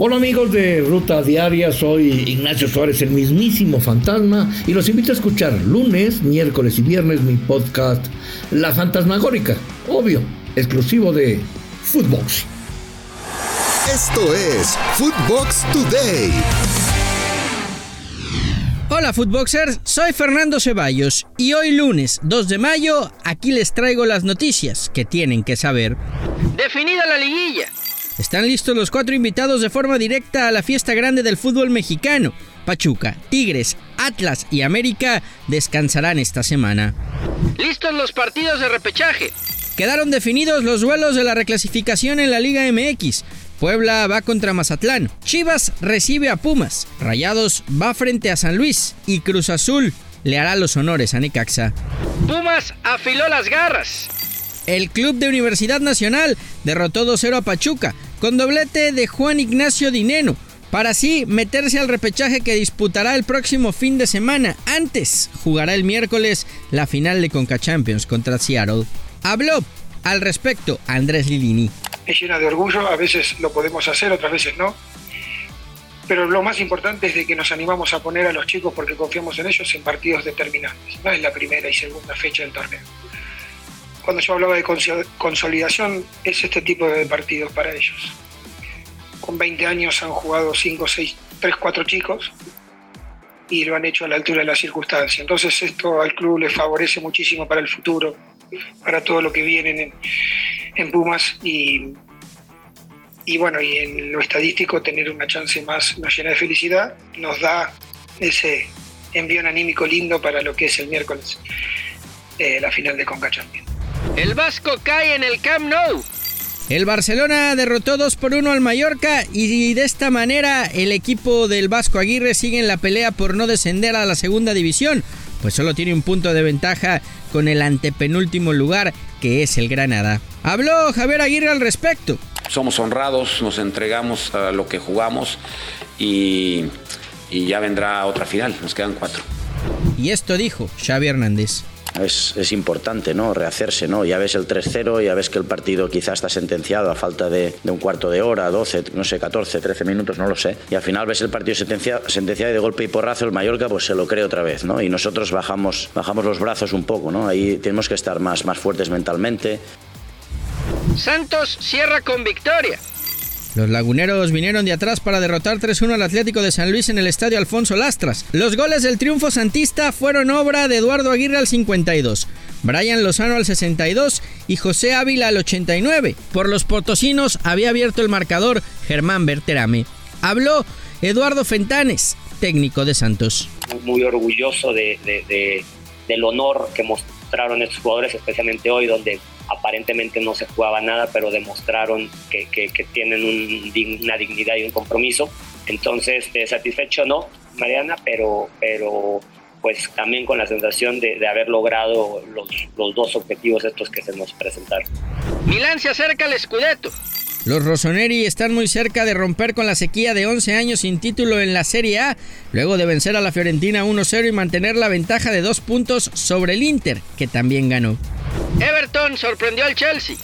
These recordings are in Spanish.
Hola amigos de Ruta Diaria, soy Ignacio Suárez, el mismísimo fantasma, y los invito a escuchar lunes, miércoles y viernes mi podcast La Fantasmagórica, obvio, exclusivo de Footbox. Esto es Footbox Today. Hola Footboxers, soy Fernando Ceballos y hoy lunes 2 de mayo aquí les traigo las noticias que tienen que saber. Definida la liguilla. Están listos los cuatro invitados de forma directa a la fiesta grande del fútbol mexicano. Pachuca, Tigres, Atlas y América descansarán esta semana. Listos los partidos de repechaje. Quedaron definidos los duelos de la reclasificación en la Liga MX. Puebla va contra Mazatlán, Chivas recibe a Pumas, Rayados va frente a San Luis y Cruz Azul le hará los honores a Necaxa. Pumas afiló las garras. El club de Universidad Nacional derrotó 2-0 a Pachuca, con doblete de Juan Ignacio Dineno, para así meterse al repechaje que disputará el próximo fin de semana. Antes jugará el miércoles la final de Conca Champions contra Seattle. Habló al respecto Andrés Lilini. Es llena de orgullo, a veces lo podemos hacer, otras veces no. Pero lo más importante es de que nos animamos a poner a los chicos porque confiamos en ellos en partidos determinantes. No es la primera y segunda fecha del torneo. Cuando yo hablaba de consolidación, es este tipo de partidos para ellos. Con 20 años han jugado 5, 6, 3, 4 chicos y lo han hecho a la altura de las circunstancias. Entonces esto al club le favorece muchísimo para el futuro, para todo lo que viene en, Pumas y, y bueno, y en lo estadístico tener una chance más nos llena de felicidad, nos da ese envío anímico lindo para lo que es el miércoles, eh, la final de Conca Champions. El Vasco cae en el Camp Nou. El Barcelona derrotó 2 por 1 al Mallorca y de esta manera el equipo del Vasco Aguirre sigue en la pelea por no descender a la segunda división, pues solo tiene un punto de ventaja con el antepenúltimo lugar que es el Granada. Habló Javier Aguirre al respecto. Somos honrados, nos entregamos a lo que jugamos y, y ya vendrá otra final, nos quedan cuatro. Y esto dijo Xavi Hernández es, importante, ¿no? Rehacerse, ¿no? Ya ves el 3-0, ya ves que el partido quizás está sentenciado a falta de, un cuarto de hora, 12, no sé, 14, 13 minutos, no lo sé. Y al final ves el partido sentenciado, sentenciado y de golpe y porrazo el Mallorca pues se lo cree otra vez, ¿no? Y nosotros bajamos, bajamos los brazos un poco, ¿no? Ahí tenemos que estar más, más fuertes mentalmente. Santos cierra con victoria. Los laguneros vinieron de atrás para derrotar 3-1 al Atlético de San Luis en el estadio Alfonso Lastras. Los goles del triunfo santista fueron obra de Eduardo Aguirre al 52, Brian Lozano al 62 y José Ávila al 89. Por los potosinos había abierto el marcador Germán Berterame. Habló Eduardo Fentanes, técnico de Santos. Muy orgulloso de, del honor que mostraron estos jugadores, especialmente hoy, donde aparentemente no se jugaba nada, pero demostraron que, tienen una dignidad y un compromiso. Entonces, satisfecho no, Mariana, pero, pero pues también con la sensación de, haber logrado los, los, dos objetivos estos que se nos presentaron. Milán se acerca al Scudetto. Los Rossoneri están muy cerca de romper con la sequía de 11 años sin título en la Serie A, luego de vencer a la Fiorentina 1-0 y mantener la ventaja de dos puntos sobre el Inter, que también ganó. Everton sorprendió al Chelsea.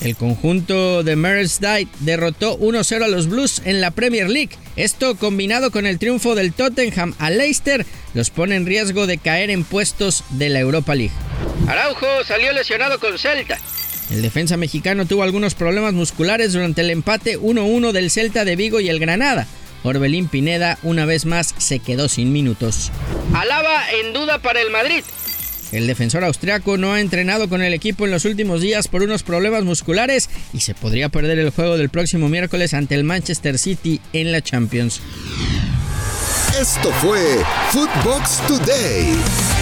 El conjunto de Merseyrail derrotó 1-0 a los Blues en la Premier League. Esto combinado con el triunfo del Tottenham a Leicester los pone en riesgo de caer en puestos de la Europa League. Araujo salió lesionado con Celta. El defensa mexicano tuvo algunos problemas musculares durante el empate 1-1 del Celta de Vigo y el Granada. Orbelín Pineda una vez más se quedó sin minutos. Alaba en duda para el Madrid. El defensor austriaco no ha entrenado con el equipo en los últimos días por unos problemas musculares y se podría perder el juego del próximo miércoles ante el Manchester City en la Champions. Esto fue Footbox Today.